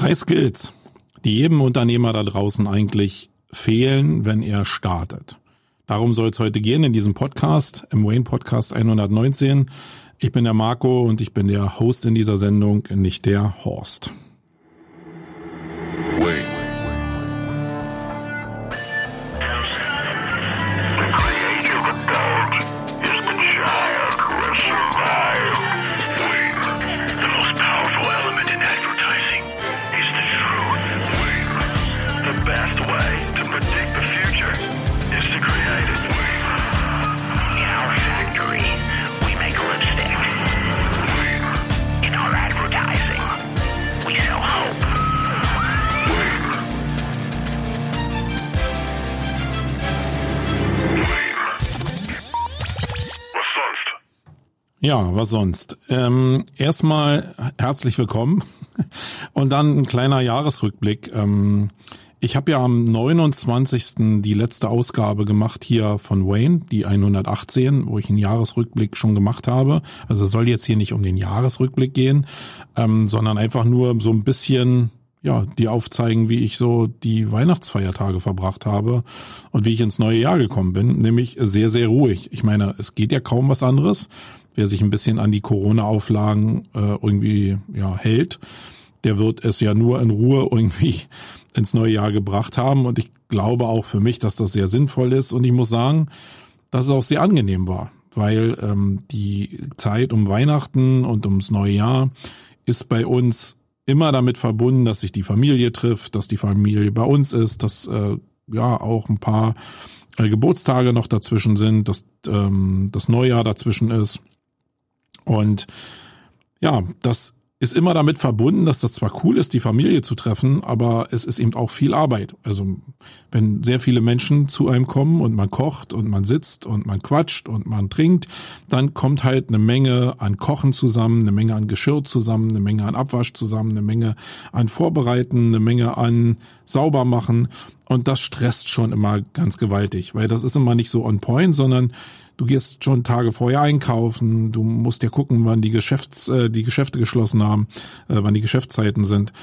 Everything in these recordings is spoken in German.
Drei Skills, die jedem Unternehmer da draußen eigentlich fehlen, wenn er startet. Darum soll es heute gehen in diesem Podcast, im Wayne Podcast 119. Ich bin der Marco und ich bin der Host in dieser Sendung, nicht der Horst. Ja, was sonst? Ähm, erstmal herzlich willkommen und dann ein kleiner Jahresrückblick. Ähm, ich habe ja am 29. die letzte Ausgabe gemacht hier von Wayne, die 118, wo ich einen Jahresrückblick schon gemacht habe. Also soll jetzt hier nicht um den Jahresrückblick gehen, ähm, sondern einfach nur so ein bisschen ja, die aufzeigen, wie ich so die Weihnachtsfeiertage verbracht habe und wie ich ins neue Jahr gekommen bin, nämlich sehr, sehr ruhig. Ich meine, es geht ja kaum was anderes wer sich ein bisschen an die Corona-Auflagen äh, irgendwie ja, hält, der wird es ja nur in Ruhe irgendwie ins neue Jahr gebracht haben. Und ich glaube auch für mich, dass das sehr sinnvoll ist. Und ich muss sagen, dass es auch sehr angenehm war, weil ähm, die Zeit um Weihnachten und ums neue Jahr ist bei uns immer damit verbunden, dass sich die Familie trifft, dass die Familie bei uns ist, dass äh, ja auch ein paar äh, Geburtstage noch dazwischen sind, dass ähm, das Neujahr dazwischen ist. Und ja, das ist immer damit verbunden, dass das zwar cool ist, die Familie zu treffen, aber es ist eben auch viel Arbeit. Also wenn sehr viele Menschen zu einem kommen und man kocht und man sitzt und man quatscht und man trinkt, dann kommt halt eine Menge an Kochen zusammen, eine Menge an Geschirr zusammen, eine Menge an Abwasch zusammen, eine Menge an Vorbereiten, eine Menge an Saubermachen und das stresst schon immer ganz gewaltig, weil das ist immer nicht so on point, sondern du gehst schon Tage vorher einkaufen, du musst ja gucken, wann die Geschäfts, äh, die Geschäfte geschlossen haben, äh, wann die Geschäftszeiten sind.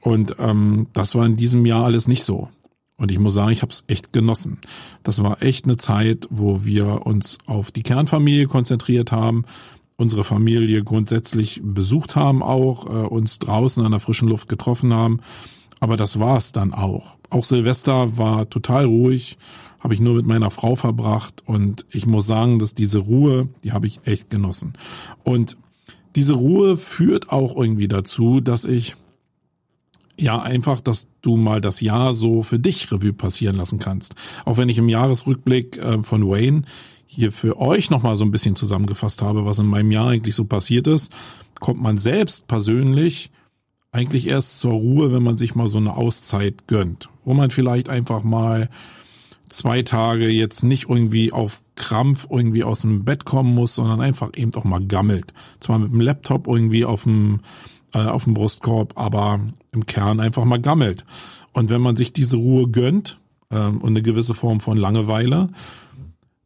Und ähm, das war in diesem Jahr alles nicht so. Und ich muss sagen, ich habe es echt genossen. Das war echt eine Zeit, wo wir uns auf die Kernfamilie konzentriert haben, unsere Familie grundsätzlich besucht haben, auch äh, uns draußen an der frischen Luft getroffen haben. Aber das war's dann auch. Auch Silvester war total ruhig habe ich nur mit meiner Frau verbracht und ich muss sagen, dass diese Ruhe, die habe ich echt genossen. Und diese Ruhe führt auch irgendwie dazu, dass ich ja einfach, dass du mal das Jahr so für dich Revue passieren lassen kannst. Auch wenn ich im Jahresrückblick äh, von Wayne hier für euch nochmal so ein bisschen zusammengefasst habe, was in meinem Jahr eigentlich so passiert ist, kommt man selbst persönlich eigentlich erst zur Ruhe, wenn man sich mal so eine Auszeit gönnt, wo man vielleicht einfach mal zwei Tage jetzt nicht irgendwie auf Krampf irgendwie aus dem Bett kommen muss, sondern einfach eben auch mal gammelt. Zwar mit dem Laptop irgendwie auf dem, äh, auf dem Brustkorb, aber im Kern einfach mal gammelt. Und wenn man sich diese Ruhe gönnt ähm, und eine gewisse Form von Langeweile,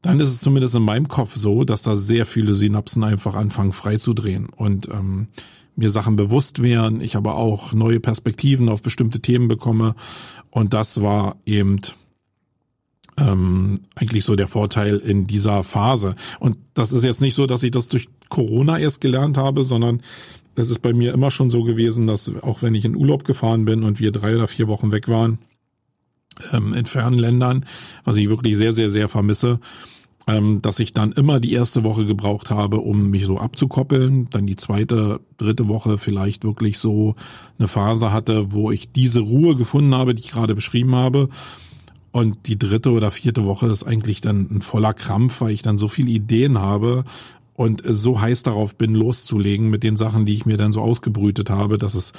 dann ist es zumindest in meinem Kopf so, dass da sehr viele Synapsen einfach anfangen freizudrehen und ähm, mir Sachen bewusst werden, ich aber auch neue Perspektiven auf bestimmte Themen bekomme. Und das war eben ähm, eigentlich so der Vorteil in dieser Phase. Und das ist jetzt nicht so, dass ich das durch Corona erst gelernt habe, sondern es ist bei mir immer schon so gewesen, dass auch wenn ich in Urlaub gefahren bin und wir drei oder vier Wochen weg waren, ähm, in fernen Ländern, was ich wirklich sehr, sehr, sehr vermisse, ähm, dass ich dann immer die erste Woche gebraucht habe, um mich so abzukoppeln, dann die zweite, dritte Woche vielleicht wirklich so eine Phase hatte, wo ich diese Ruhe gefunden habe, die ich gerade beschrieben habe und die dritte oder vierte Woche ist eigentlich dann ein voller Krampf, weil ich dann so viele Ideen habe und so heiß darauf bin, loszulegen mit den Sachen, die ich mir dann so ausgebrütet habe, dass es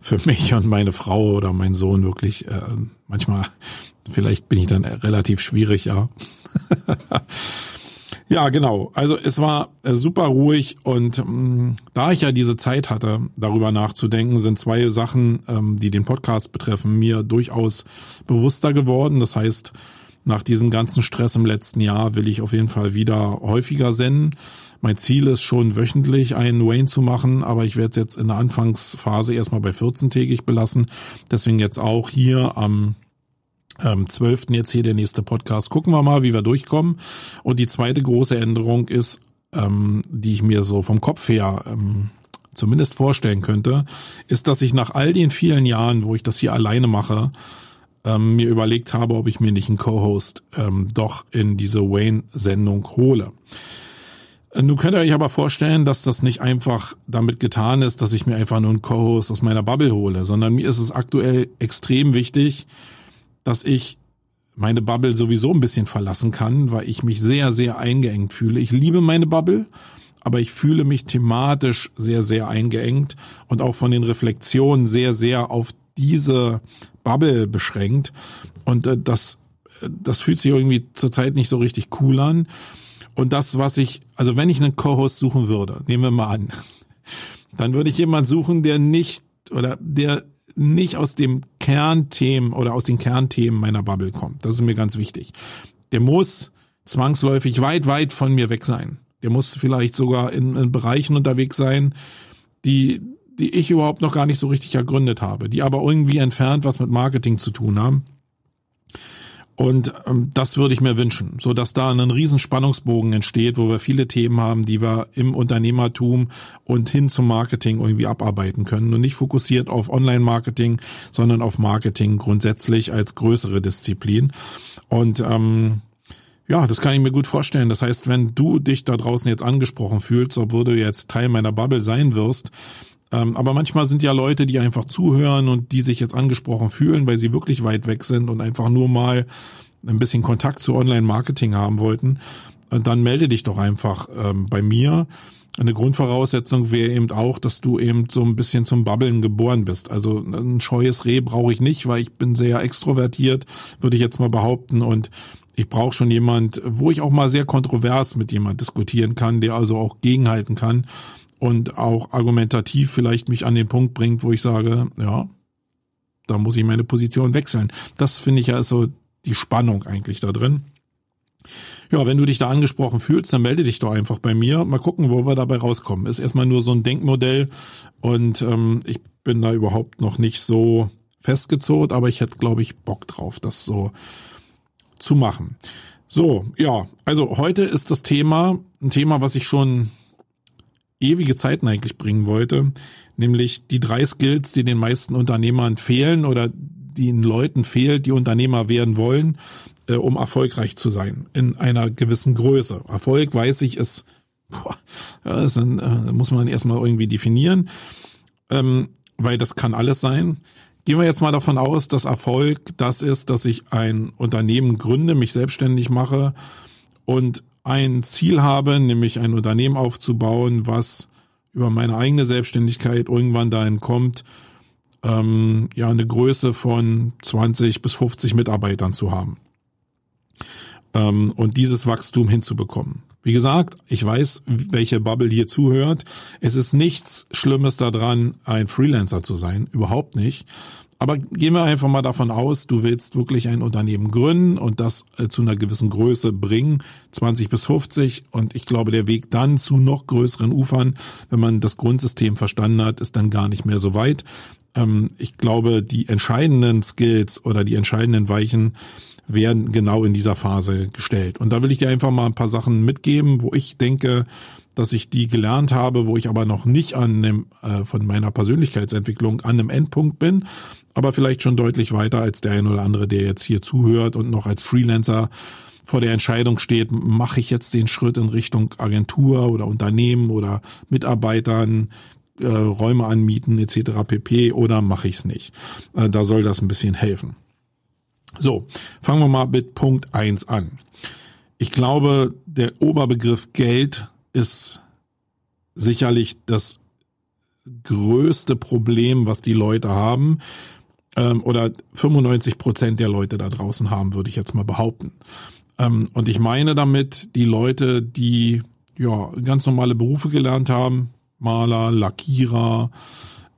für mich und meine Frau oder mein Sohn wirklich äh, manchmal, vielleicht bin ich dann relativ schwierig, ja. Ja, genau. Also es war äh, super ruhig und ähm, da ich ja diese Zeit hatte, darüber nachzudenken, sind zwei Sachen, ähm, die den Podcast betreffen, mir durchaus bewusster geworden. Das heißt, nach diesem ganzen Stress im letzten Jahr will ich auf jeden Fall wieder häufiger senden. Mein Ziel ist schon wöchentlich einen Wayne zu machen, aber ich werde es jetzt in der Anfangsphase erstmal bei 14-tägig belassen. Deswegen jetzt auch hier am ähm, 12. jetzt hier der nächste Podcast. Gucken wir mal, wie wir durchkommen. Und die zweite große Änderung ist, ähm, die ich mir so vom Kopf her ähm, zumindest vorstellen könnte, ist, dass ich nach all den vielen Jahren, wo ich das hier alleine mache, ähm, mir überlegt habe, ob ich mir nicht einen Co-Host ähm, doch in diese Wayne-Sendung hole. Äh, nun könnt ihr euch aber vorstellen, dass das nicht einfach damit getan ist, dass ich mir einfach nur einen Co-Host aus meiner Bubble hole, sondern mir ist es aktuell extrem wichtig, dass ich meine Bubble sowieso ein bisschen verlassen kann, weil ich mich sehr, sehr eingeengt fühle. Ich liebe meine Bubble, aber ich fühle mich thematisch sehr, sehr eingeengt und auch von den Reflexionen sehr, sehr auf diese Bubble beschränkt. Und äh, das, das fühlt sich irgendwie zurzeit nicht so richtig cool an. Und das, was ich, also wenn ich einen Co-Host suchen würde, nehmen wir mal an, dann würde ich jemanden suchen, der nicht oder der nicht aus dem Kernthemen oder aus den Kernthemen meiner Bubble kommt. Das ist mir ganz wichtig. Der muss zwangsläufig weit, weit von mir weg sein. Der muss vielleicht sogar in, in Bereichen unterwegs sein, die, die ich überhaupt noch gar nicht so richtig ergründet habe, die aber irgendwie entfernt was mit Marketing zu tun haben. Und ähm, das würde ich mir wünschen, so dass da ein riesen Spannungsbogen entsteht, wo wir viele Themen haben, die wir im Unternehmertum und hin zum Marketing irgendwie abarbeiten können und nicht fokussiert auf Online-Marketing, sondern auf Marketing grundsätzlich als größere Disziplin. Und ähm, ja, das kann ich mir gut vorstellen. Das heißt, wenn du dich da draußen jetzt angesprochen fühlst, obwohl du jetzt Teil meiner Bubble sein wirst, aber manchmal sind ja Leute, die einfach zuhören und die sich jetzt angesprochen fühlen, weil sie wirklich weit weg sind und einfach nur mal ein bisschen Kontakt zu Online-Marketing haben wollten. Und dann melde dich doch einfach ähm, bei mir. Eine Grundvoraussetzung wäre eben auch, dass du eben so ein bisschen zum Babbeln geboren bist. Also ein scheues Reh brauche ich nicht, weil ich bin sehr extrovertiert, würde ich jetzt mal behaupten. Und ich brauche schon jemand, wo ich auch mal sehr kontrovers mit jemand diskutieren kann, der also auch gegenhalten kann und auch argumentativ vielleicht mich an den Punkt bringt, wo ich sage, ja, da muss ich meine Position wechseln. Das finde ich ja ist so die Spannung eigentlich da drin. Ja, wenn du dich da angesprochen fühlst, dann melde dich doch einfach bei mir. Mal gucken, wo wir dabei rauskommen. Ist erstmal nur so ein Denkmodell und ähm, ich bin da überhaupt noch nicht so festgezurrt, aber ich hätte, glaube ich, Bock drauf, das so zu machen. So, ja, also heute ist das Thema ein Thema, was ich schon ewige Zeiten eigentlich bringen wollte, nämlich die drei Skills, die den meisten Unternehmern fehlen oder den Leuten fehlt, die Unternehmer werden wollen, äh, um erfolgreich zu sein in einer gewissen Größe. Erfolg, weiß ich, ist, boah, das ein, äh, muss man erstmal irgendwie definieren, ähm, weil das kann alles sein. Gehen wir jetzt mal davon aus, dass Erfolg das ist, dass ich ein Unternehmen gründe, mich selbstständig mache und ein Ziel habe, nämlich ein Unternehmen aufzubauen, was über meine eigene Selbstständigkeit irgendwann dahin kommt, ähm, ja, eine Größe von 20 bis 50 Mitarbeitern zu haben. Ähm, und dieses Wachstum hinzubekommen. Wie gesagt, ich weiß, welche Bubble hier zuhört. Es ist nichts Schlimmes daran, ein Freelancer zu sein. Überhaupt nicht. Aber gehen wir einfach mal davon aus, du willst wirklich ein Unternehmen gründen und das äh, zu einer gewissen Größe bringen, 20 bis 50. Und ich glaube, der Weg dann zu noch größeren Ufern, wenn man das Grundsystem verstanden hat, ist dann gar nicht mehr so weit. Ähm, ich glaube, die entscheidenden Skills oder die entscheidenden Weichen werden genau in dieser Phase gestellt. Und da will ich dir einfach mal ein paar Sachen mitgeben, wo ich denke, dass ich die gelernt habe, wo ich aber noch nicht an dem, äh, von meiner Persönlichkeitsentwicklung an einem Endpunkt bin, aber vielleicht schon deutlich weiter als der ein oder andere, der jetzt hier zuhört und noch als Freelancer vor der Entscheidung steht, mache ich jetzt den Schritt in Richtung Agentur oder Unternehmen oder Mitarbeitern, äh, Räume anmieten etc. pp. oder mache ich es nicht. Äh, da soll das ein bisschen helfen. So, fangen wir mal mit Punkt eins an. Ich glaube, der Oberbegriff Geld ist sicherlich das größte Problem, was die Leute haben ähm, oder 95 Prozent der Leute da draußen haben, würde ich jetzt mal behaupten. Ähm, und ich meine damit die Leute, die ja ganz normale Berufe gelernt haben, Maler, Lackierer,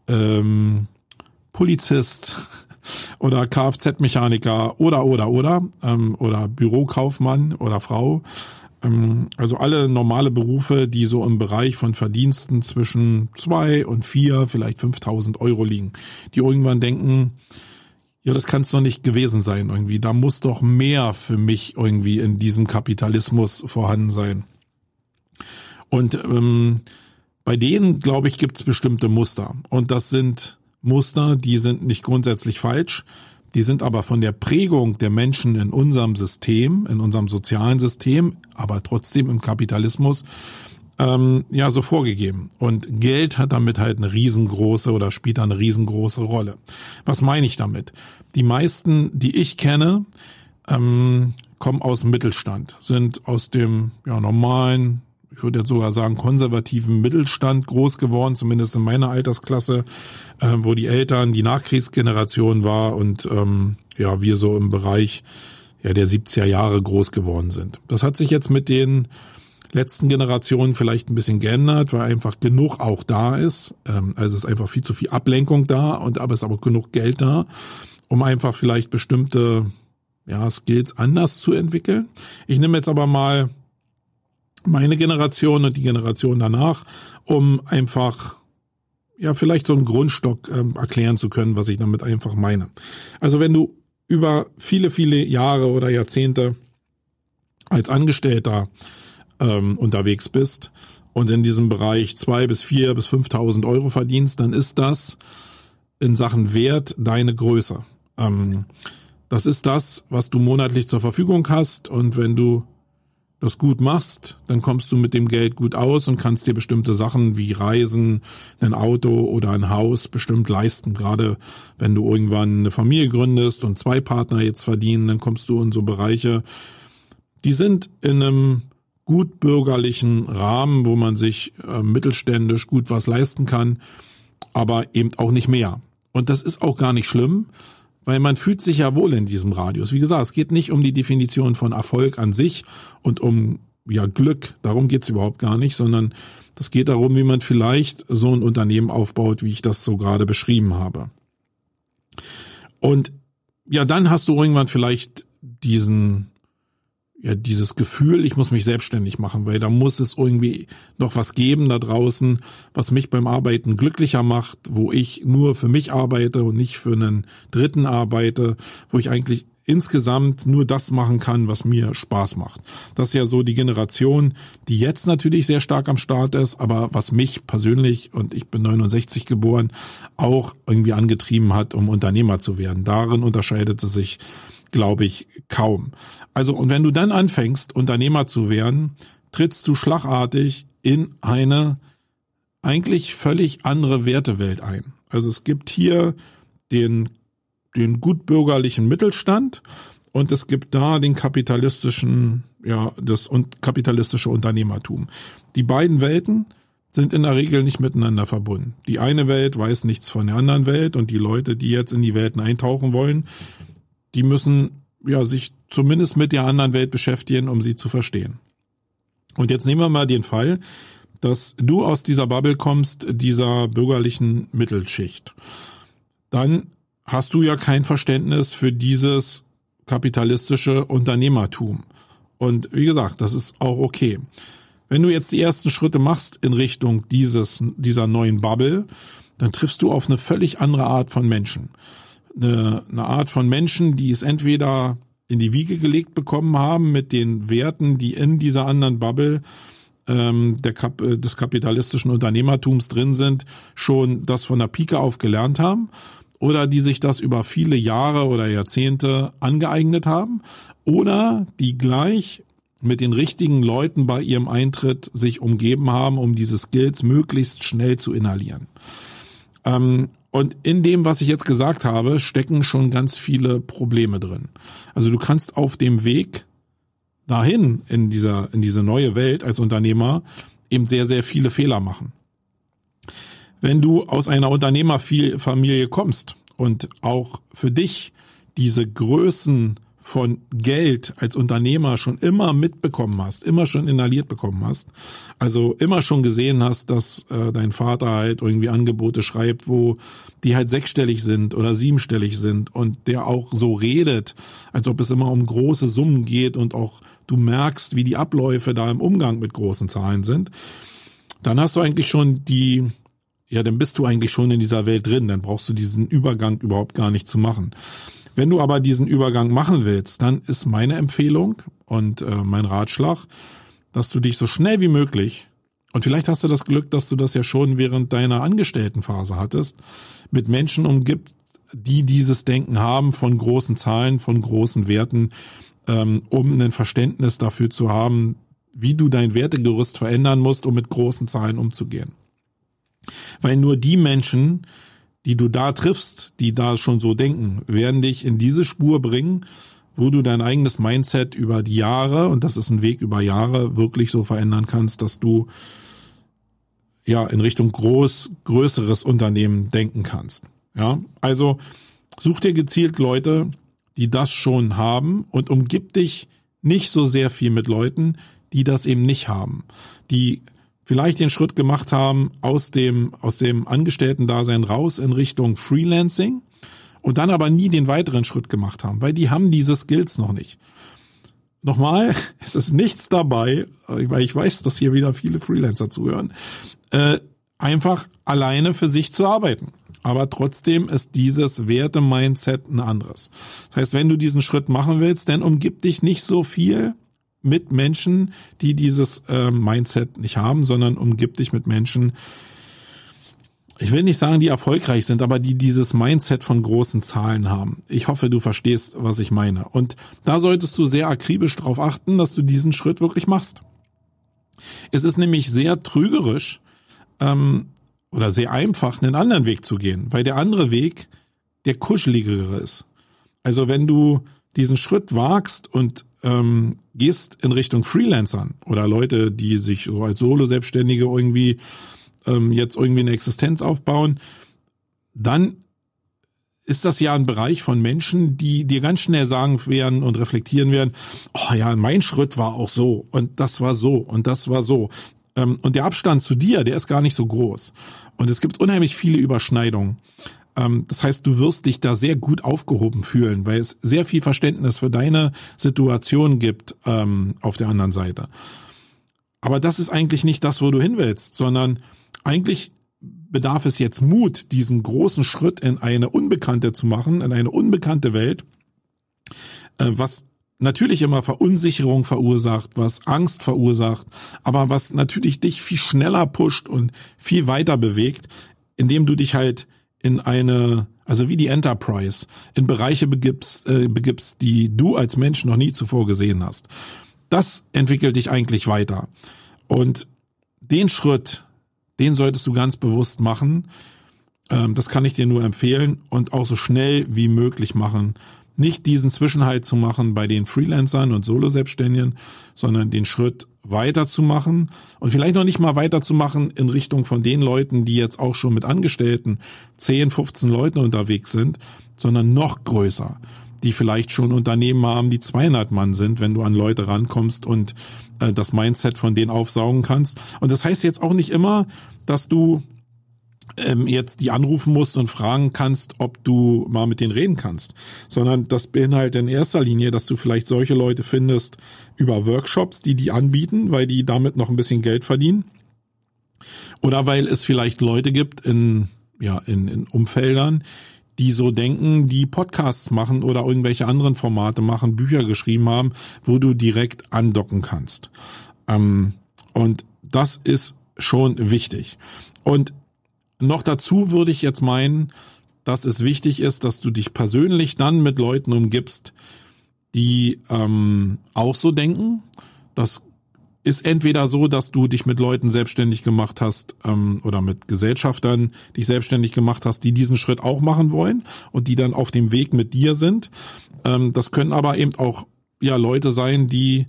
ähm, Polizist oder Kfz-Mechaniker oder oder oder ähm, oder Bürokaufmann oder Frau. Ähm, also alle normale Berufe, die so im Bereich von Verdiensten zwischen zwei und vier, vielleicht 5000 Euro liegen, die irgendwann denken, ja, das kann es doch nicht gewesen sein irgendwie. Da muss doch mehr für mich irgendwie in diesem Kapitalismus vorhanden sein. Und ähm, bei denen, glaube ich, gibt es bestimmte Muster. Und das sind Muster, die sind nicht grundsätzlich falsch, die sind aber von der Prägung der Menschen in unserem System, in unserem sozialen System, aber trotzdem im Kapitalismus, ähm, ja, so vorgegeben. Und Geld hat damit halt eine riesengroße oder spielt da eine riesengroße Rolle. Was meine ich damit? Die meisten, die ich kenne, ähm, kommen aus dem Mittelstand, sind aus dem ja, normalen ich würde jetzt sogar sagen, konservativen Mittelstand groß geworden, zumindest in meiner Altersklasse, äh, wo die Eltern die Nachkriegsgeneration war und ähm, ja, wir so im Bereich ja, der 70er Jahre groß geworden sind. Das hat sich jetzt mit den letzten Generationen vielleicht ein bisschen geändert, weil einfach genug auch da ist. Ähm, also es ist einfach viel zu viel Ablenkung da und aber es ist aber genug Geld da, um einfach vielleicht bestimmte ja, Skills anders zu entwickeln. Ich nehme jetzt aber mal meine Generation und die Generation danach, um einfach ja vielleicht so einen Grundstock ähm, erklären zu können, was ich damit einfach meine. Also wenn du über viele, viele Jahre oder Jahrzehnte als Angestellter ähm, unterwegs bist und in diesem Bereich zwei bis vier bis fünftausend Euro verdienst, dann ist das in Sachen Wert deine Größe. Ähm, das ist das, was du monatlich zur Verfügung hast und wenn du das gut machst, dann kommst du mit dem Geld gut aus und kannst dir bestimmte Sachen wie Reisen, ein Auto oder ein Haus bestimmt leisten. Gerade wenn du irgendwann eine Familie gründest und zwei Partner jetzt verdienen, dann kommst du in so Bereiche, die sind in einem gut bürgerlichen Rahmen, wo man sich äh, mittelständisch gut was leisten kann, aber eben auch nicht mehr. Und das ist auch gar nicht schlimm, weil man fühlt sich ja wohl in diesem Radius. Wie gesagt, es geht nicht um die Definition von Erfolg an sich und um ja Glück, darum geht's überhaupt gar nicht, sondern das geht darum, wie man vielleicht so ein Unternehmen aufbaut, wie ich das so gerade beschrieben habe. Und ja, dann hast du irgendwann vielleicht diesen ja, dieses Gefühl, ich muss mich selbstständig machen, weil da muss es irgendwie noch was geben da draußen, was mich beim Arbeiten glücklicher macht, wo ich nur für mich arbeite und nicht für einen Dritten arbeite, wo ich eigentlich insgesamt nur das machen kann, was mir Spaß macht. Das ist ja so die Generation, die jetzt natürlich sehr stark am Start ist, aber was mich persönlich, und ich bin 69 geboren, auch irgendwie angetrieben hat, um Unternehmer zu werden. Darin unterscheidet es sich glaube ich, kaum. Also, und wenn du dann anfängst, Unternehmer zu werden, trittst du schlagartig in eine eigentlich völlig andere Wertewelt ein. Also es gibt hier den, den gutbürgerlichen Mittelstand und es gibt da den kapitalistischen, ja, das und kapitalistische Unternehmertum. Die beiden Welten sind in der Regel nicht miteinander verbunden. Die eine Welt weiß nichts von der anderen Welt und die Leute, die jetzt in die Welten eintauchen wollen, die müssen ja sich zumindest mit der anderen Welt beschäftigen, um sie zu verstehen. Und jetzt nehmen wir mal den Fall, dass du aus dieser Bubble kommst, dieser bürgerlichen Mittelschicht. Dann hast du ja kein Verständnis für dieses kapitalistische Unternehmertum. Und wie gesagt, das ist auch okay. Wenn du jetzt die ersten Schritte machst in Richtung dieses, dieser neuen Bubble, dann triffst du auf eine völlig andere Art von Menschen eine, eine Art von Menschen, die es entweder in die Wiege gelegt bekommen haben mit den Werten, die in dieser anderen Bubble ähm, der Kap äh, des kapitalistischen Unternehmertums drin sind, schon das von der Pike auf gelernt haben oder die sich das über viele Jahre oder Jahrzehnte angeeignet haben oder die gleich mit den richtigen Leuten bei ihrem Eintritt sich umgeben haben, um diese Skills möglichst schnell zu inhalieren. Ähm, und in dem, was ich jetzt gesagt habe, stecken schon ganz viele Probleme drin. Also du kannst auf dem Weg dahin in dieser, in diese neue Welt als Unternehmer eben sehr, sehr viele Fehler machen. Wenn du aus einer Unternehmerfamilie kommst und auch für dich diese Größen von Geld als Unternehmer schon immer mitbekommen hast, immer schon inhaliert bekommen hast, also immer schon gesehen hast, dass äh, dein Vater halt irgendwie Angebote schreibt, wo die halt sechsstellig sind oder siebenstellig sind und der auch so redet, als ob es immer um große Summen geht und auch du merkst, wie die Abläufe da im Umgang mit großen Zahlen sind, dann hast du eigentlich schon die ja, dann bist du eigentlich schon in dieser Welt drin, dann brauchst du diesen Übergang überhaupt gar nicht zu machen. Wenn du aber diesen Übergang machen willst, dann ist meine Empfehlung und äh, mein Ratschlag, dass du dich so schnell wie möglich, und vielleicht hast du das Glück, dass du das ja schon während deiner Angestelltenphase hattest, mit Menschen umgibt, die dieses Denken haben von großen Zahlen, von großen Werten, ähm, um ein Verständnis dafür zu haben, wie du dein Wertegerüst verändern musst, um mit großen Zahlen umzugehen. Weil nur die Menschen, die du da triffst, die da schon so denken, werden dich in diese Spur bringen, wo du dein eigenes Mindset über die Jahre, und das ist ein Weg über Jahre, wirklich so verändern kannst, dass du ja in Richtung groß, größeres Unternehmen denken kannst. Ja, also such dir gezielt Leute, die das schon haben und umgib dich nicht so sehr viel mit Leuten, die das eben nicht haben, die vielleicht den Schritt gemacht haben aus dem, aus dem Angestellten-Dasein raus in Richtung Freelancing und dann aber nie den weiteren Schritt gemacht haben, weil die haben diese Skills noch nicht. Nochmal, es ist nichts dabei, weil ich weiß, dass hier wieder viele Freelancer zuhören, äh, einfach alleine für sich zu arbeiten. Aber trotzdem ist dieses Werte-Mindset ein anderes. Das heißt, wenn du diesen Schritt machen willst, dann umgib dich nicht so viel mit Menschen, die dieses äh, Mindset nicht haben, sondern umgib dich mit Menschen, ich will nicht sagen, die erfolgreich sind, aber die dieses Mindset von großen Zahlen haben. Ich hoffe, du verstehst, was ich meine. Und da solltest du sehr akribisch darauf achten, dass du diesen Schritt wirklich machst. Es ist nämlich sehr trügerisch ähm, oder sehr einfach, einen anderen Weg zu gehen, weil der andere Weg der kuscheligere ist. Also wenn du diesen Schritt wagst und ähm, gehst in Richtung Freelancern oder Leute, die sich so als Solo-Selbstständige irgendwie ähm, jetzt irgendwie eine Existenz aufbauen, dann ist das ja ein Bereich von Menschen, die dir ganz schnell sagen werden und reflektieren werden, oh ja, mein Schritt war auch so und das war so und das war so. Ähm, und der Abstand zu dir, der ist gar nicht so groß. Und es gibt unheimlich viele Überschneidungen. Ähm, das heißt, du wirst dich da sehr gut aufgehoben fühlen, weil es sehr viel Verständnis für deine Situation gibt ähm, auf der anderen Seite. Aber das ist eigentlich nicht das, wo du hin willst, sondern eigentlich bedarf es jetzt Mut, diesen großen Schritt in eine Unbekannte zu machen, in eine unbekannte Welt, äh, was natürlich immer Verunsicherung verursacht, was Angst verursacht, aber was natürlich dich viel schneller pusht und viel weiter bewegt, indem du dich halt in eine, also wie die Enterprise, in Bereiche begibst, äh, begibst, die du als Mensch noch nie zuvor gesehen hast. Das entwickelt dich eigentlich weiter. Und den Schritt, den solltest du ganz bewusst machen. Ähm, das kann ich dir nur empfehlen und auch so schnell wie möglich machen, nicht diesen Zwischenhalt zu machen bei den Freelancern und Solo-Selbstständigen, sondern den Schritt weiterzumachen und vielleicht noch nicht mal weiterzumachen in Richtung von den Leuten, die jetzt auch schon mit Angestellten 10, 15 Leuten unterwegs sind, sondern noch größer, die vielleicht schon Unternehmen haben, die 200 Mann sind, wenn du an Leute rankommst und äh, das Mindset von denen aufsaugen kannst. Und das heißt jetzt auch nicht immer, dass du ähm, jetzt die anrufen musst und fragen kannst, ob du mal mit denen reden kannst, sondern das beinhaltet in erster Linie, dass du vielleicht solche Leute findest über Workshops, die die anbieten, weil die damit noch ein bisschen Geld verdienen. Oder weil es vielleicht Leute gibt in, ja, in, in Umfeldern, die so denken, die Podcasts machen oder irgendwelche anderen Formate machen, Bücher geschrieben haben, wo du direkt andocken kannst. Ähm, und das ist schon wichtig. Und noch dazu würde ich jetzt meinen, dass es wichtig ist, dass du dich persönlich dann mit Leuten umgibst, die ähm, auch so denken. Das ist entweder so, dass du dich mit Leuten selbstständig gemacht hast ähm, oder mit Gesellschaftern dich selbstständig gemacht hast, die diesen Schritt auch machen wollen und die dann auf dem Weg mit dir sind. Ähm, das können aber eben auch ja Leute sein, die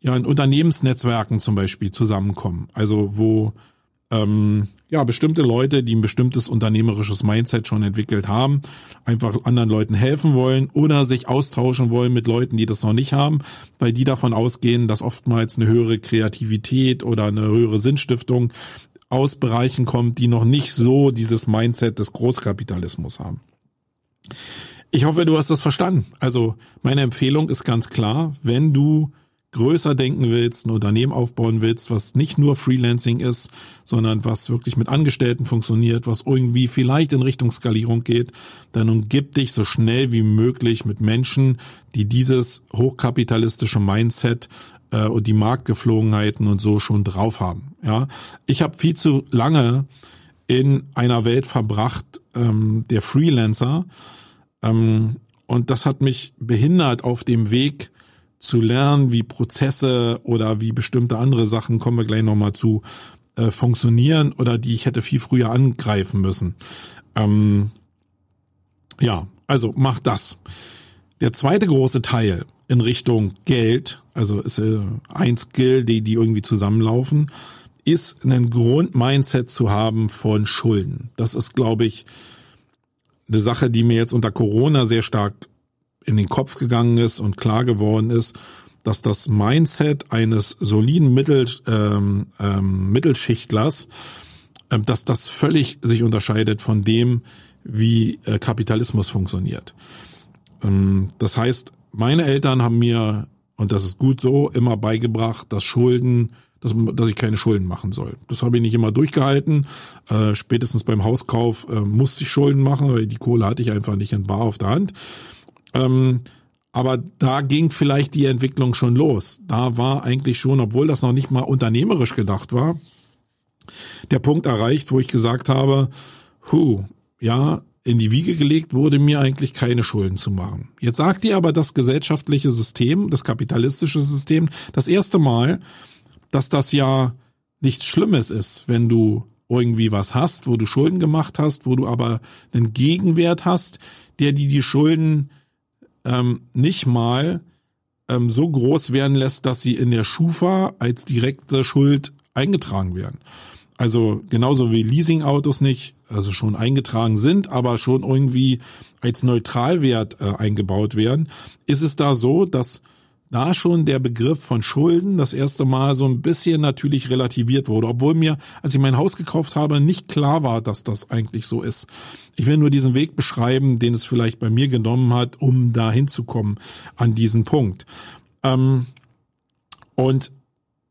ja in Unternehmensnetzwerken zum Beispiel zusammenkommen. Also wo ähm, ja, bestimmte Leute, die ein bestimmtes unternehmerisches Mindset schon entwickelt haben, einfach anderen Leuten helfen wollen oder sich austauschen wollen mit Leuten, die das noch nicht haben, weil die davon ausgehen, dass oftmals eine höhere Kreativität oder eine höhere Sinnstiftung aus Bereichen kommt, die noch nicht so dieses Mindset des Großkapitalismus haben. Ich hoffe, du hast das verstanden. Also meine Empfehlung ist ganz klar, wenn du größer denken willst, ein Unternehmen aufbauen willst, was nicht nur Freelancing ist, sondern was wirklich mit Angestellten funktioniert, was irgendwie vielleicht in Richtung Skalierung geht, dann umgib dich so schnell wie möglich mit Menschen, die dieses hochkapitalistische Mindset äh, und die Marktgeflogenheiten und so schon drauf haben. Ja, ich habe viel zu lange in einer Welt verbracht ähm, der Freelancer ähm, und das hat mich behindert auf dem Weg zu lernen, wie Prozesse oder wie bestimmte andere Sachen, kommen wir gleich nochmal zu, äh, funktionieren oder die ich hätte viel früher angreifen müssen. Ähm, ja, also mach das. Der zweite große Teil in Richtung Geld, also ist äh, ein Skill, die, die irgendwie zusammenlaufen, ist ein Grundmindset zu haben von Schulden. Das ist, glaube ich, eine Sache, die mir jetzt unter Corona sehr stark in den Kopf gegangen ist und klar geworden ist, dass das Mindset eines soliden Mittel, ähm, ähm, Mittelschichtlers, ähm, dass das völlig sich unterscheidet von dem, wie äh, Kapitalismus funktioniert. Ähm, das heißt, meine Eltern haben mir, und das ist gut so, immer beigebracht, dass Schulden, dass, dass ich keine Schulden machen soll. Das habe ich nicht immer durchgehalten. Äh, spätestens beim Hauskauf äh, musste ich Schulden machen, weil die Kohle hatte ich einfach nicht in bar auf der Hand. Ähm, aber da ging vielleicht die Entwicklung schon los. Da war eigentlich schon, obwohl das noch nicht mal unternehmerisch gedacht war, der Punkt erreicht, wo ich gesagt habe, hu, ja, in die Wiege gelegt wurde mir eigentlich keine Schulden zu machen. Jetzt sagt ihr aber das gesellschaftliche System, das kapitalistische System, das erste Mal, dass das ja nichts Schlimmes ist, wenn du irgendwie was hast, wo du Schulden gemacht hast, wo du aber einen Gegenwert hast, der dir die Schulden ähm, nicht mal ähm, so groß werden lässt, dass sie in der Schufa als direkte Schuld eingetragen werden. Also genauso wie Leasingautos nicht, also schon eingetragen sind, aber schon irgendwie als Neutralwert äh, eingebaut werden, ist es da so, dass da schon der Begriff von Schulden das erste Mal so ein bisschen natürlich relativiert wurde, obwohl mir, als ich mein Haus gekauft habe, nicht klar war, dass das eigentlich so ist. Ich will nur diesen Weg beschreiben, den es vielleicht bei mir genommen hat, um da hinzukommen an diesen Punkt. Ähm, und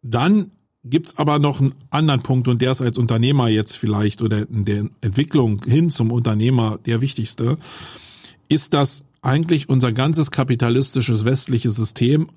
dann gibt's aber noch einen anderen Punkt und der ist als Unternehmer jetzt vielleicht oder in der Entwicklung hin zum Unternehmer der wichtigste, ist, dass eigentlich unser ganzes kapitalistisches westliches System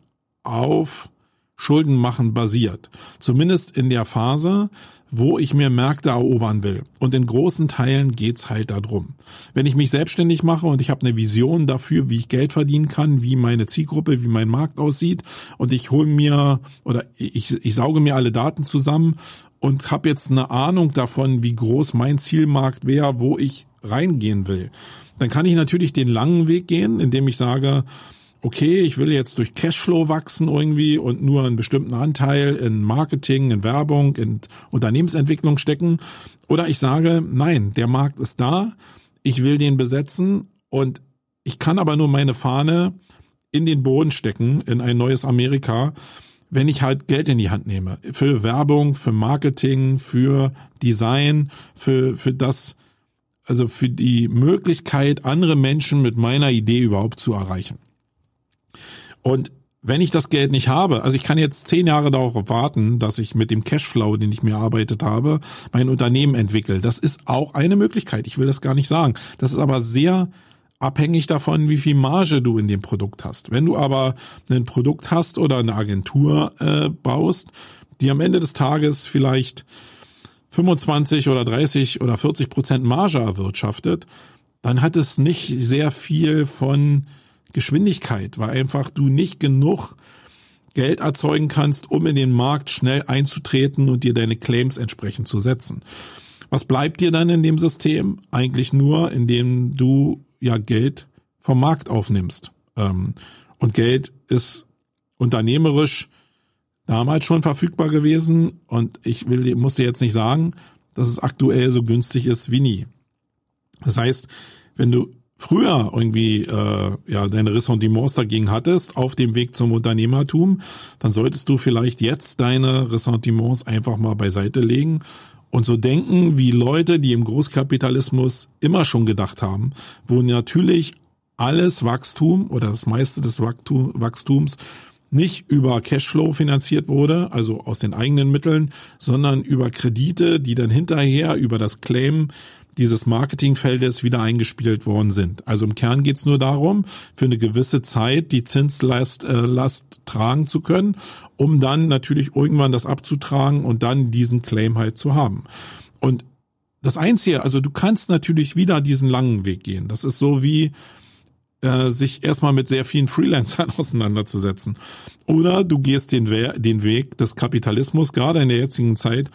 auf Schuldenmachen basiert. Zumindest in der Phase, wo ich mir Märkte erobern will. Und in großen Teilen geht's halt darum. Wenn ich mich selbstständig mache und ich habe eine Vision dafür, wie ich Geld verdienen kann, wie meine Zielgruppe, wie mein Markt aussieht und ich hole mir oder ich, ich sauge mir alle Daten zusammen und habe jetzt eine Ahnung davon, wie groß mein Zielmarkt wäre, wo ich reingehen will dann kann ich natürlich den langen Weg gehen, indem ich sage, okay, ich will jetzt durch Cashflow wachsen irgendwie und nur einen bestimmten Anteil in Marketing, in Werbung, in Unternehmensentwicklung stecken. Oder ich sage, nein, der Markt ist da, ich will den besetzen und ich kann aber nur meine Fahne in den Boden stecken, in ein neues Amerika, wenn ich halt Geld in die Hand nehme. Für Werbung, für Marketing, für Design, für, für das, also für die Möglichkeit, andere Menschen mit meiner Idee überhaupt zu erreichen. Und wenn ich das Geld nicht habe, also ich kann jetzt zehn Jahre darauf warten, dass ich mit dem Cashflow, den ich mir erarbeitet habe, mein Unternehmen entwickle. Das ist auch eine Möglichkeit. Ich will das gar nicht sagen. Das ist aber sehr abhängig davon, wie viel Marge du in dem Produkt hast. Wenn du aber ein Produkt hast oder eine Agentur äh, baust, die am Ende des Tages vielleicht 25 oder 30 oder 40 Prozent Marge erwirtschaftet, dann hat es nicht sehr viel von Geschwindigkeit, weil einfach du nicht genug Geld erzeugen kannst, um in den Markt schnell einzutreten und dir deine Claims entsprechend zu setzen. Was bleibt dir dann in dem System? Eigentlich nur, indem du ja Geld vom Markt aufnimmst. Ähm, und Geld ist unternehmerisch damals schon verfügbar gewesen und ich will, muss dir jetzt nicht sagen, dass es aktuell so günstig ist wie nie. Das heißt, wenn du früher irgendwie äh, ja deine Ressentiments dagegen hattest auf dem Weg zum Unternehmertum, dann solltest du vielleicht jetzt deine Ressentiments einfach mal beiseite legen und so denken wie Leute, die im Großkapitalismus immer schon gedacht haben, wo natürlich alles Wachstum oder das meiste des Wachstums nicht über Cashflow finanziert wurde, also aus den eigenen Mitteln, sondern über Kredite, die dann hinterher über das Claim dieses Marketingfeldes wieder eingespielt worden sind. Also im Kern geht's nur darum, für eine gewisse Zeit die Zinslast äh, Last tragen zu können, um dann natürlich irgendwann das abzutragen und dann diesen Claim halt zu haben. Und das Einzige, also du kannst natürlich wieder diesen langen Weg gehen. Das ist so wie äh, sich erstmal mit sehr vielen Freelancern auseinanderzusetzen. Oder du gehst den, We den Weg des Kapitalismus, gerade in der jetzigen Zeit,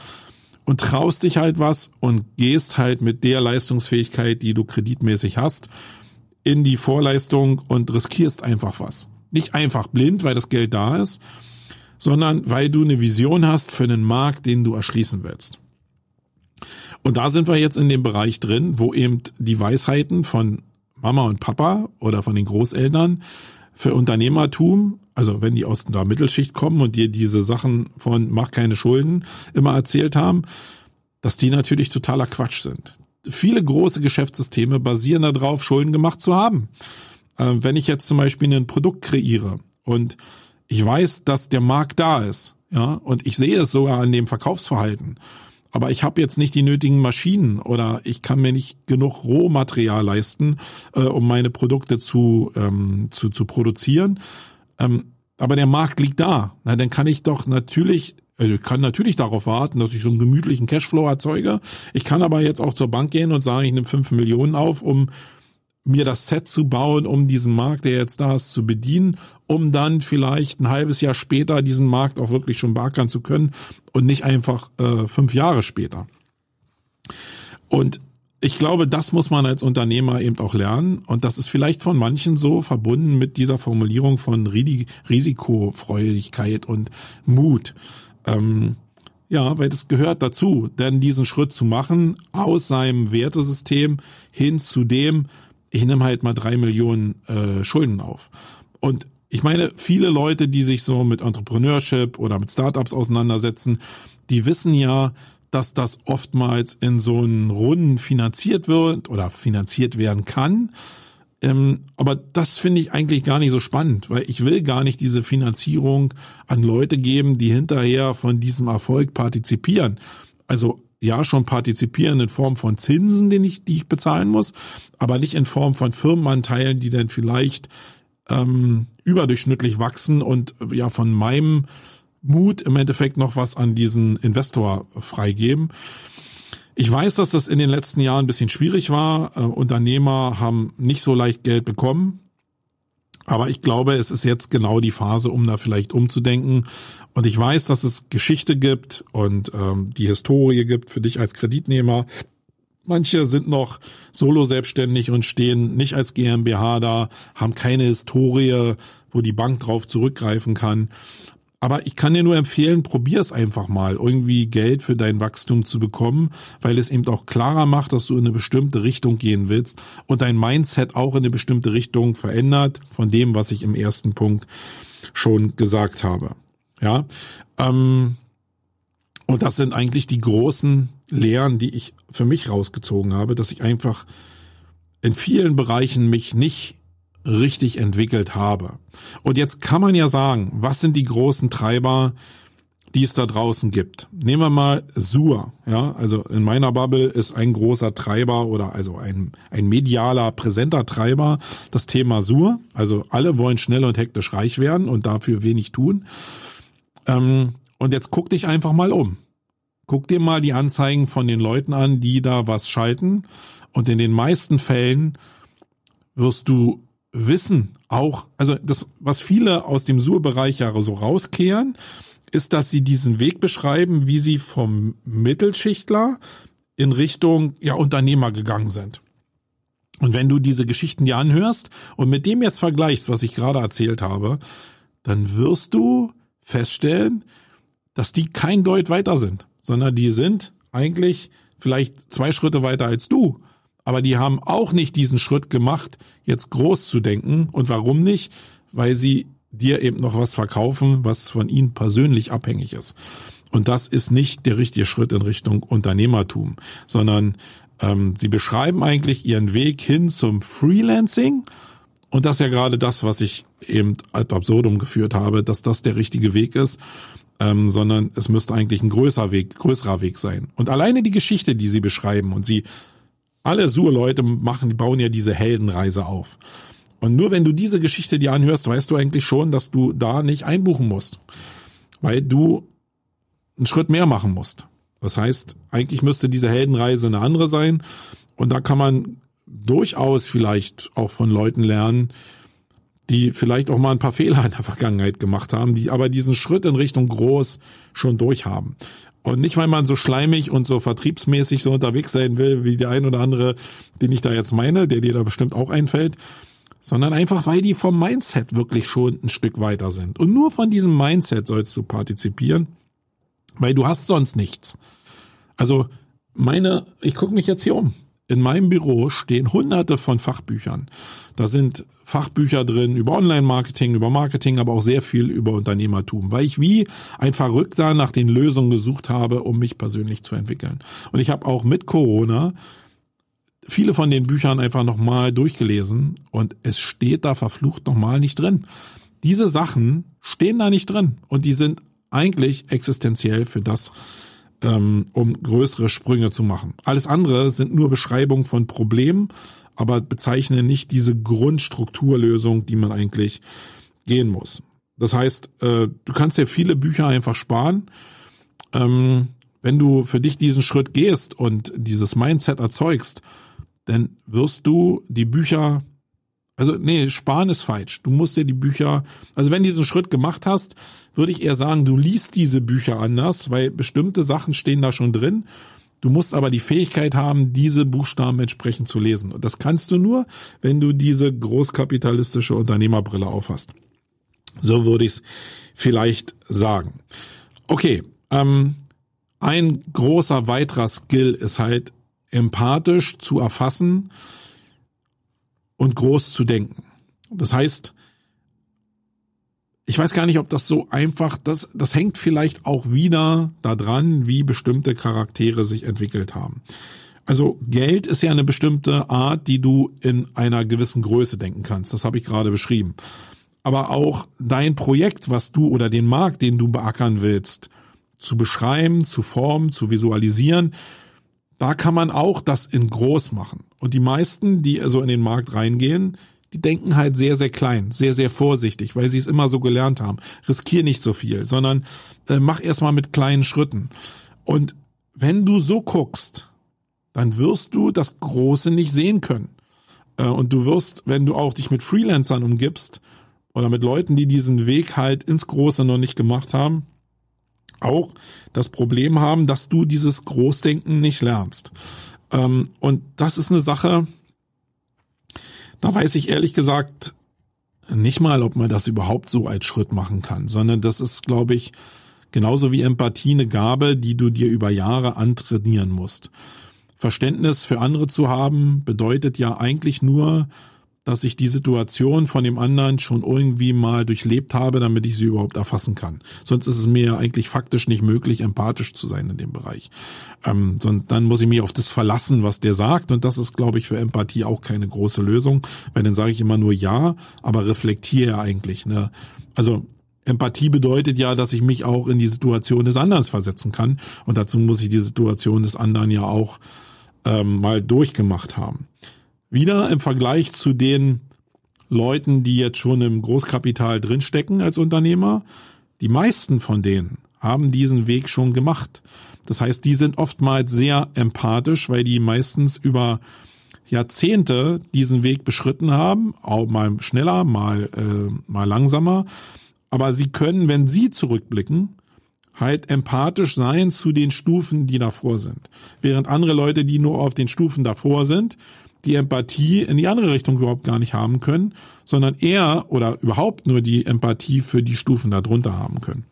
und traust dich halt was und gehst halt mit der Leistungsfähigkeit, die du kreditmäßig hast, in die Vorleistung und riskierst einfach was. Nicht einfach blind, weil das Geld da ist, sondern weil du eine Vision hast für einen Markt, den du erschließen willst. Und da sind wir jetzt in dem Bereich drin, wo eben die Weisheiten von Mama und Papa oder von den Großeltern für Unternehmertum also wenn die aus der Mittelschicht kommen und dir diese Sachen von mach keine Schulden immer erzählt haben, dass die natürlich totaler Quatsch sind. Viele große Geschäftssysteme basieren darauf, Schulden gemacht zu haben. Ähm, wenn ich jetzt zum Beispiel ein Produkt kreiere und ich weiß, dass der Markt da ist, ja, und ich sehe es sogar an dem Verkaufsverhalten, aber ich habe jetzt nicht die nötigen Maschinen oder ich kann mir nicht genug Rohmaterial leisten, äh, um meine Produkte zu, ähm, zu, zu produzieren, ähm, aber der Markt liegt da. Na, dann kann ich doch natürlich also ich kann natürlich darauf warten, dass ich so einen gemütlichen Cashflow erzeuge. Ich kann aber jetzt auch zur Bank gehen und sagen, ich nehme fünf Millionen auf, um mir das Set zu bauen, um diesen Markt, der jetzt da ist, zu bedienen, um dann vielleicht ein halbes Jahr später diesen Markt auch wirklich schon beackern zu können und nicht einfach äh, fünf Jahre später. Und ich glaube, das muss man als Unternehmer eben auch lernen. Und das ist vielleicht von manchen so verbunden mit dieser Formulierung von Risikofreudigkeit und Mut. Ähm, ja, weil das gehört dazu, denn diesen Schritt zu machen aus seinem Wertesystem hin zu dem, ich nehme halt mal drei Millionen äh, Schulden auf. Und ich meine, viele Leute, die sich so mit Entrepreneurship oder mit Startups auseinandersetzen, die wissen ja, dass das oftmals in so einen Runden finanziert wird oder finanziert werden kann. Ähm, aber das finde ich eigentlich gar nicht so spannend, weil ich will gar nicht diese Finanzierung an Leute geben, die hinterher von diesem Erfolg partizipieren. Also ja, schon partizipieren in Form von Zinsen, den ich, die ich bezahlen muss, aber nicht in Form von Firmenanteilen, die dann vielleicht ähm, überdurchschnittlich wachsen und ja von meinem Mut im Endeffekt noch was an diesen Investor freigeben. Ich weiß, dass das in den letzten Jahren ein bisschen schwierig war. Äh, Unternehmer haben nicht so leicht Geld bekommen. Aber ich glaube, es ist jetzt genau die Phase, um da vielleicht umzudenken. Und ich weiß, dass es Geschichte gibt und ähm, die Historie gibt für dich als Kreditnehmer. Manche sind noch solo selbstständig und stehen nicht als GmbH da, haben keine Historie, wo die Bank drauf zurückgreifen kann. Aber ich kann dir nur empfehlen, probier es einfach mal, irgendwie Geld für dein Wachstum zu bekommen, weil es eben auch klarer macht, dass du in eine bestimmte Richtung gehen willst und dein Mindset auch in eine bestimmte Richtung verändert von dem, was ich im ersten Punkt schon gesagt habe. Ja, ähm, und das sind eigentlich die großen Lehren, die ich für mich rausgezogen habe, dass ich einfach in vielen Bereichen mich nicht richtig entwickelt habe. Und jetzt kann man ja sagen, was sind die großen Treiber, die es da draußen gibt? Nehmen wir mal Sur, ja, also in meiner Bubble ist ein großer Treiber oder also ein, ein medialer, präsenter Treiber das Thema Sur. Also alle wollen schnell und hektisch reich werden und dafür wenig tun. Ähm, und jetzt guck dich einfach mal um. Guck dir mal die Anzeigen von den Leuten an, die da was schalten. Und in den meisten Fällen wirst du wissen auch, also das, was viele aus dem Sur-Bereich ja so rauskehren, ist, dass sie diesen Weg beschreiben, wie sie vom Mittelschichtler in Richtung ja Unternehmer gegangen sind. Und wenn du diese Geschichten dir anhörst und mit dem jetzt vergleichst, was ich gerade erzählt habe, dann wirst du feststellen, dass die kein Deut weiter sind, sondern die sind eigentlich vielleicht zwei Schritte weiter als du, aber die haben auch nicht diesen Schritt gemacht, jetzt groß zu denken. Und warum nicht? Weil sie dir eben noch was verkaufen, was von ihnen persönlich abhängig ist. Und das ist nicht der richtige Schritt in Richtung Unternehmertum, sondern ähm, sie beschreiben eigentlich ihren Weg hin zum Freelancing. Und das ist ja gerade das, was ich eben ad absurdum geführt habe, dass das der richtige Weg ist, ähm, sondern es müsste eigentlich ein größerer Weg, größerer Weg sein. Und alleine die Geschichte, die sie beschreiben und sie alle Sur-Leute machen, bauen ja diese Heldenreise auf. Und nur wenn du diese Geschichte dir anhörst, weißt du eigentlich schon, dass du da nicht einbuchen musst. Weil du einen Schritt mehr machen musst. Das heißt, eigentlich müsste diese Heldenreise eine andere sein. Und da kann man durchaus vielleicht auch von Leuten lernen, die vielleicht auch mal ein paar Fehler in der Vergangenheit gemacht haben, die aber diesen Schritt in Richtung groß schon durchhaben. Und nicht, weil man so schleimig und so vertriebsmäßig so unterwegs sein will, wie der ein oder andere, den ich da jetzt meine, der dir da bestimmt auch einfällt, sondern einfach, weil die vom Mindset wirklich schon ein Stück weiter sind. Und nur von diesem Mindset sollst du partizipieren, weil du hast sonst nichts. Also meine, ich gucke mich jetzt hier um. In meinem Büro stehen hunderte von Fachbüchern. Da sind Fachbücher drin über Online-Marketing, über Marketing, aber auch sehr viel über Unternehmertum, weil ich wie ein Verrückter nach den Lösungen gesucht habe, um mich persönlich zu entwickeln. Und ich habe auch mit Corona viele von den Büchern einfach nochmal durchgelesen und es steht da verflucht nochmal nicht drin. Diese Sachen stehen da nicht drin und die sind eigentlich existenziell für das, ähm, um größere Sprünge zu machen. Alles andere sind nur Beschreibungen von Problemen aber bezeichne nicht diese Grundstrukturlösung, die man eigentlich gehen muss. Das heißt, äh, du kannst dir viele Bücher einfach sparen. Ähm, wenn du für dich diesen Schritt gehst und dieses Mindset erzeugst, dann wirst du die Bücher, also nee, sparen ist falsch. Du musst dir die Bücher, also wenn du diesen Schritt gemacht hast, würde ich eher sagen, du liest diese Bücher anders, weil bestimmte Sachen stehen da schon drin Du musst aber die Fähigkeit haben, diese Buchstaben entsprechend zu lesen. Und das kannst du nur, wenn du diese großkapitalistische Unternehmerbrille aufhast. So würde ich es vielleicht sagen. Okay, ähm, ein großer weiterer Skill ist halt empathisch zu erfassen und groß zu denken. Das heißt, ich weiß gar nicht, ob das so einfach, das, das hängt vielleicht auch wieder daran, wie bestimmte Charaktere sich entwickelt haben. Also Geld ist ja eine bestimmte Art, die du in einer gewissen Größe denken kannst. Das habe ich gerade beschrieben. Aber auch dein Projekt, was du oder den Markt, den du beackern willst, zu beschreiben, zu formen, zu visualisieren, da kann man auch das in groß machen. Und die meisten, die also in den Markt reingehen, die denken halt sehr, sehr klein, sehr, sehr vorsichtig, weil sie es immer so gelernt haben. Riskier nicht so viel, sondern äh, mach erstmal mit kleinen Schritten. Und wenn du so guckst, dann wirst du das Große nicht sehen können. Äh, und du wirst, wenn du auch dich mit Freelancern umgibst oder mit Leuten, die diesen Weg halt ins Große noch nicht gemacht haben, auch das Problem haben, dass du dieses Großdenken nicht lernst. Ähm, und das ist eine Sache, da weiß ich ehrlich gesagt nicht mal, ob man das überhaupt so als Schritt machen kann, sondern das ist, glaube ich, genauso wie Empathie eine Gabe, die du dir über Jahre antrainieren musst. Verständnis für andere zu haben bedeutet ja eigentlich nur, dass ich die Situation von dem anderen schon irgendwie mal durchlebt habe, damit ich sie überhaupt erfassen kann. Sonst ist es mir eigentlich faktisch nicht möglich, empathisch zu sein in dem Bereich. Ähm, sondern dann muss ich mich auf das verlassen, was der sagt. Und das ist, glaube ich, für Empathie auch keine große Lösung, weil dann sage ich immer nur ja, aber reflektiere ja eigentlich. Ne? Also Empathie bedeutet ja, dass ich mich auch in die Situation des anderen versetzen kann. Und dazu muss ich die Situation des anderen ja auch ähm, mal durchgemacht haben. Wieder im Vergleich zu den Leuten, die jetzt schon im Großkapital drinstecken als Unternehmer, die meisten von denen haben diesen Weg schon gemacht. Das heißt, die sind oftmals sehr empathisch, weil die meistens über Jahrzehnte diesen Weg beschritten haben, auch mal schneller, mal, äh, mal langsamer. Aber sie können, wenn sie zurückblicken, halt empathisch sein zu den Stufen, die davor sind. Während andere Leute, die nur auf den Stufen davor sind, die Empathie in die andere Richtung überhaupt gar nicht haben können, sondern eher oder überhaupt nur die Empathie für die Stufen darunter haben können.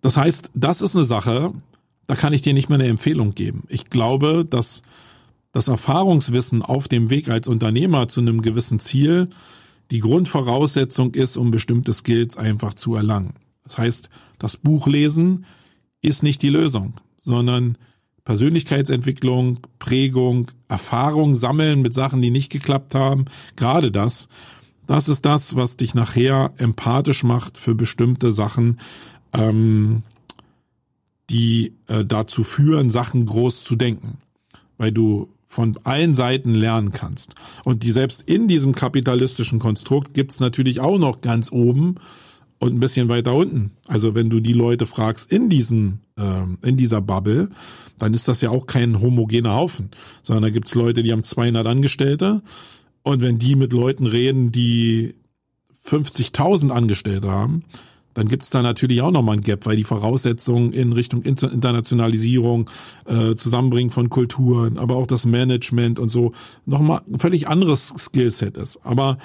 Das heißt, das ist eine Sache, da kann ich dir nicht mehr eine Empfehlung geben. Ich glaube, dass das Erfahrungswissen auf dem Weg als Unternehmer zu einem gewissen Ziel die Grundvoraussetzung ist, um bestimmte Skills einfach zu erlangen. Das heißt, das Buch lesen ist nicht die Lösung, sondern Persönlichkeitsentwicklung, Prägung, Erfahrung sammeln mit Sachen, die nicht geklappt haben, gerade das, das ist das, was dich nachher empathisch macht für bestimmte Sachen, ähm, die äh, dazu führen, Sachen groß zu denken, weil du von allen Seiten lernen kannst. Und die selbst in diesem kapitalistischen Konstrukt gibt's natürlich auch noch ganz oben und ein bisschen weiter unten. Also wenn du die Leute fragst in diesem, äh, in dieser Bubble, dann ist das ja auch kein homogener Haufen, sondern da gibt's Leute, die haben 200 Angestellte und wenn die mit Leuten reden, die 50.000 Angestellte haben, dann gibt's da natürlich auch nochmal ein Gap, weil die Voraussetzungen in Richtung Internationalisierung, äh, Zusammenbringen von Kulturen, aber auch das Management und so nochmal ein völlig anderes Skillset ist. Aber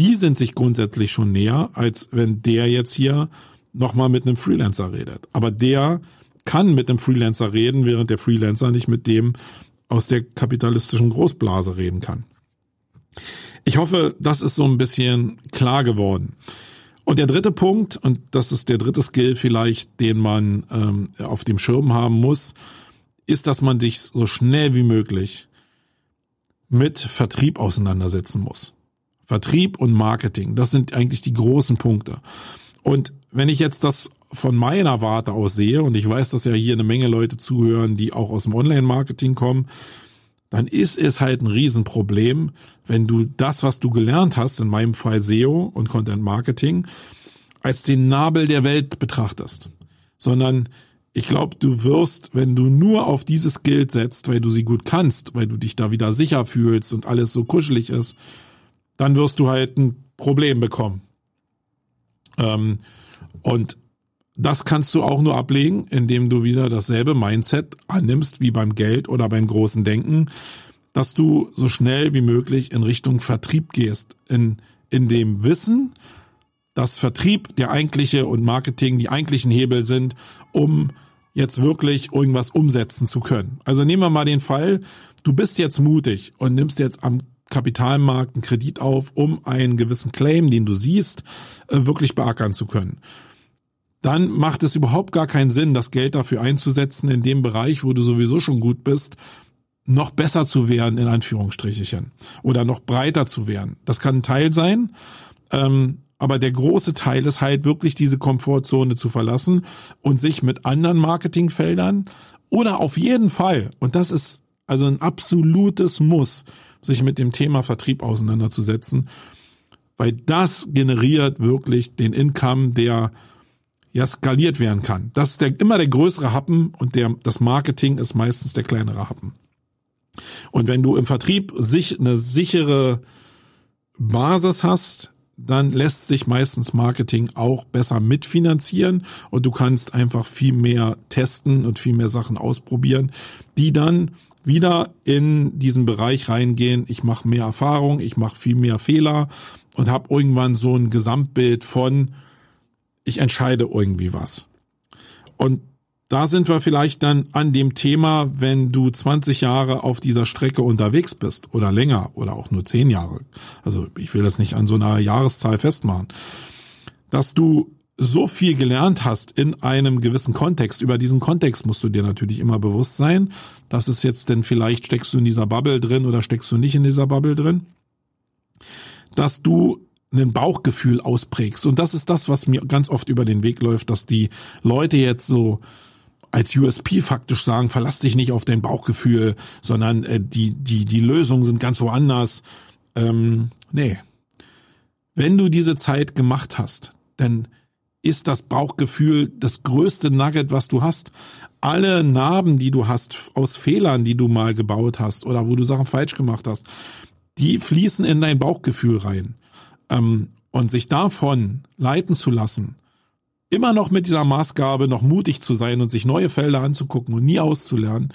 die sind sich grundsätzlich schon näher, als wenn der jetzt hier nochmal mit einem Freelancer redet. Aber der kann mit einem Freelancer reden, während der Freelancer nicht mit dem aus der kapitalistischen Großblase reden kann. Ich hoffe, das ist so ein bisschen klar geworden. Und der dritte Punkt, und das ist der dritte Skill vielleicht, den man ähm, auf dem Schirm haben muss, ist, dass man sich so schnell wie möglich mit Vertrieb auseinandersetzen muss. Vertrieb und Marketing, das sind eigentlich die großen Punkte. Und wenn ich jetzt das von meiner Warte aus sehe, und ich weiß, dass ja hier eine Menge Leute zuhören, die auch aus dem Online-Marketing kommen, dann ist es halt ein Riesenproblem, wenn du das, was du gelernt hast, in meinem Fall SEO und Content Marketing, als den Nabel der Welt betrachtest. Sondern ich glaube, du wirst, wenn du nur auf dieses Skill setzt, weil du sie gut kannst, weil du dich da wieder sicher fühlst und alles so kuschelig ist, dann wirst du halt ein Problem bekommen. Ähm, und das kannst du auch nur ablegen, indem du wieder dasselbe Mindset annimmst wie beim Geld oder beim großen Denken, dass du so schnell wie möglich in Richtung Vertrieb gehst, in, in dem Wissen, dass Vertrieb der eigentliche und Marketing die eigentlichen Hebel sind, um jetzt wirklich irgendwas umsetzen zu können. Also nehmen wir mal den Fall, du bist jetzt mutig und nimmst jetzt am Kapitalmarkt einen Kredit auf, um einen gewissen Claim, den du siehst, äh, wirklich beackern zu können dann macht es überhaupt gar keinen Sinn, das Geld dafür einzusetzen, in dem Bereich, wo du sowieso schon gut bist, noch besser zu werden, in Anführungsstrichen, oder noch breiter zu werden. Das kann ein Teil sein, ähm, aber der große Teil ist halt wirklich diese Komfortzone zu verlassen und sich mit anderen Marketingfeldern oder auf jeden Fall, und das ist also ein absolutes Muss, sich mit dem Thema Vertrieb auseinanderzusetzen, weil das generiert wirklich den Income, der ja skaliert werden kann. Das ist der, immer der größere Happen und der, das Marketing ist meistens der kleinere Happen. Und wenn du im Vertrieb sich eine sichere Basis hast, dann lässt sich meistens Marketing auch besser mitfinanzieren und du kannst einfach viel mehr testen und viel mehr Sachen ausprobieren, die dann wieder in diesen Bereich reingehen. Ich mache mehr Erfahrung, ich mache viel mehr Fehler und habe irgendwann so ein Gesamtbild von ich entscheide irgendwie was. Und da sind wir vielleicht dann an dem Thema, wenn du 20 Jahre auf dieser Strecke unterwegs bist oder länger oder auch nur 10 Jahre. Also ich will das nicht an so einer Jahreszahl festmachen. Dass du so viel gelernt hast in einem gewissen Kontext. Über diesen Kontext musst du dir natürlich immer bewusst sein. Das ist jetzt denn vielleicht steckst du in dieser Bubble drin oder steckst du nicht in dieser Bubble drin. Dass du ein Bauchgefühl ausprägst. Und das ist das, was mir ganz oft über den Weg läuft, dass die Leute jetzt so als USP faktisch sagen, verlass dich nicht auf dein Bauchgefühl, sondern äh, die, die, die Lösungen sind ganz woanders. Ähm, nee. Wenn du diese Zeit gemacht hast, dann ist das Bauchgefühl das größte Nugget, was du hast. Alle Narben, die du hast aus Fehlern, die du mal gebaut hast oder wo du Sachen falsch gemacht hast, die fließen in dein Bauchgefühl rein. Ähm, und sich davon leiten zu lassen, immer noch mit dieser Maßgabe noch mutig zu sein und sich neue Felder anzugucken und nie auszulernen,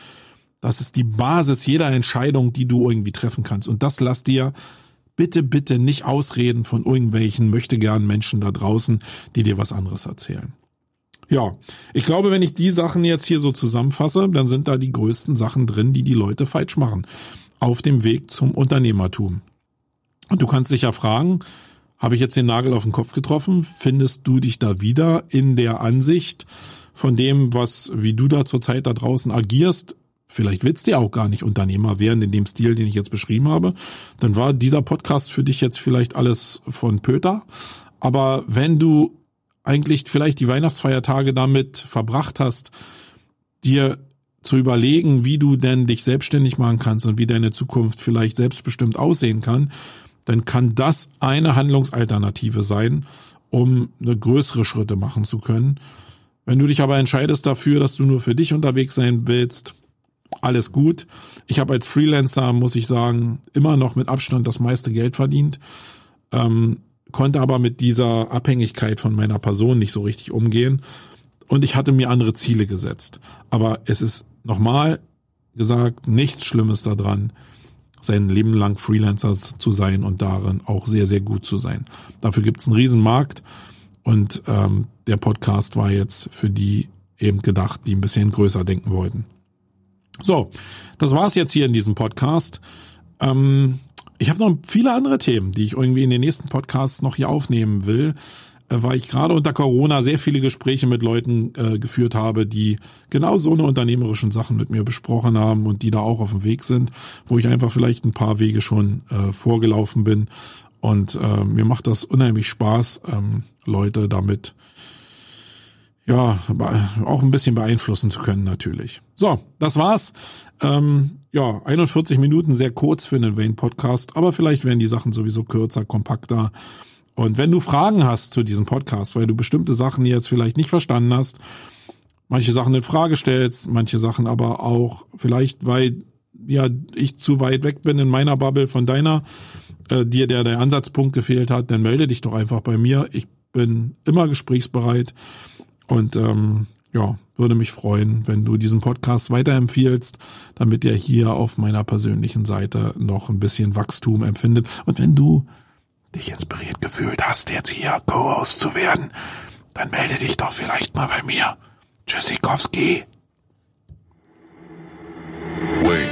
das ist die Basis jeder Entscheidung, die du irgendwie treffen kannst. Und das lass dir bitte, bitte nicht ausreden von irgendwelchen möchtegern Menschen da draußen, die dir was anderes erzählen. Ja, ich glaube, wenn ich die Sachen jetzt hier so zusammenfasse, dann sind da die größten Sachen drin, die die Leute falsch machen auf dem Weg zum Unternehmertum. Und du kannst dich ja fragen, habe ich jetzt den Nagel auf den Kopf getroffen? Findest du dich da wieder in der Ansicht von dem, was, wie du da zurzeit da draußen agierst? Vielleicht willst du ja auch gar nicht Unternehmer werden in dem Stil, den ich jetzt beschrieben habe. Dann war dieser Podcast für dich jetzt vielleicht alles von Pöter. Aber wenn du eigentlich vielleicht die Weihnachtsfeiertage damit verbracht hast, dir zu überlegen, wie du denn dich selbstständig machen kannst und wie deine Zukunft vielleicht selbstbestimmt aussehen kann, dann kann das eine Handlungsalternative sein, um eine größere Schritte machen zu können. Wenn du dich aber entscheidest dafür, dass du nur für dich unterwegs sein willst, alles gut. Ich habe als Freelancer, muss ich sagen, immer noch mit Abstand das meiste Geld verdient, ähm, konnte aber mit dieser Abhängigkeit von meiner Person nicht so richtig umgehen und ich hatte mir andere Ziele gesetzt. Aber es ist nochmal gesagt, nichts Schlimmes daran, sein Leben lang Freelancer zu sein und darin auch sehr, sehr gut zu sein. Dafür gibt's einen Riesenmarkt und ähm, der Podcast war jetzt für die eben gedacht, die ein bisschen größer denken wollten. So, das war's jetzt hier in diesem Podcast. Ähm, ich habe noch viele andere Themen, die ich irgendwie in den nächsten Podcasts noch hier aufnehmen will. Äh, weil ich gerade unter Corona sehr viele Gespräche mit Leuten äh, geführt habe, die genau so eine unternehmerischen Sachen mit mir besprochen haben und die da auch auf dem Weg sind, wo ich einfach vielleicht ein paar Wege schon äh, vorgelaufen bin. Und äh, mir macht das unheimlich Spaß, ähm, Leute damit ja auch ein bisschen beeinflussen zu können natürlich. So, das war's. Ähm, ja, 41 Minuten sehr kurz für einen Wayne Podcast, aber vielleicht werden die Sachen sowieso kürzer, kompakter. Und wenn du Fragen hast zu diesem Podcast, weil du bestimmte Sachen jetzt vielleicht nicht verstanden hast, manche Sachen in Frage stellst, manche Sachen aber auch vielleicht, weil ja ich zu weit weg bin in meiner Bubble von deiner, äh, dir der der Ansatzpunkt gefehlt hat, dann melde dich doch einfach bei mir. Ich bin immer gesprächsbereit und ähm, ja, würde mich freuen, wenn du diesen Podcast weiterempfiehlst, damit er hier auf meiner persönlichen Seite noch ein bisschen Wachstum empfindet. Und wenn du dich inspiriert gefühlt hast, jetzt hier Co-Host zu werden, dann melde dich doch vielleicht mal bei mir. Tschüssikowski. Wait.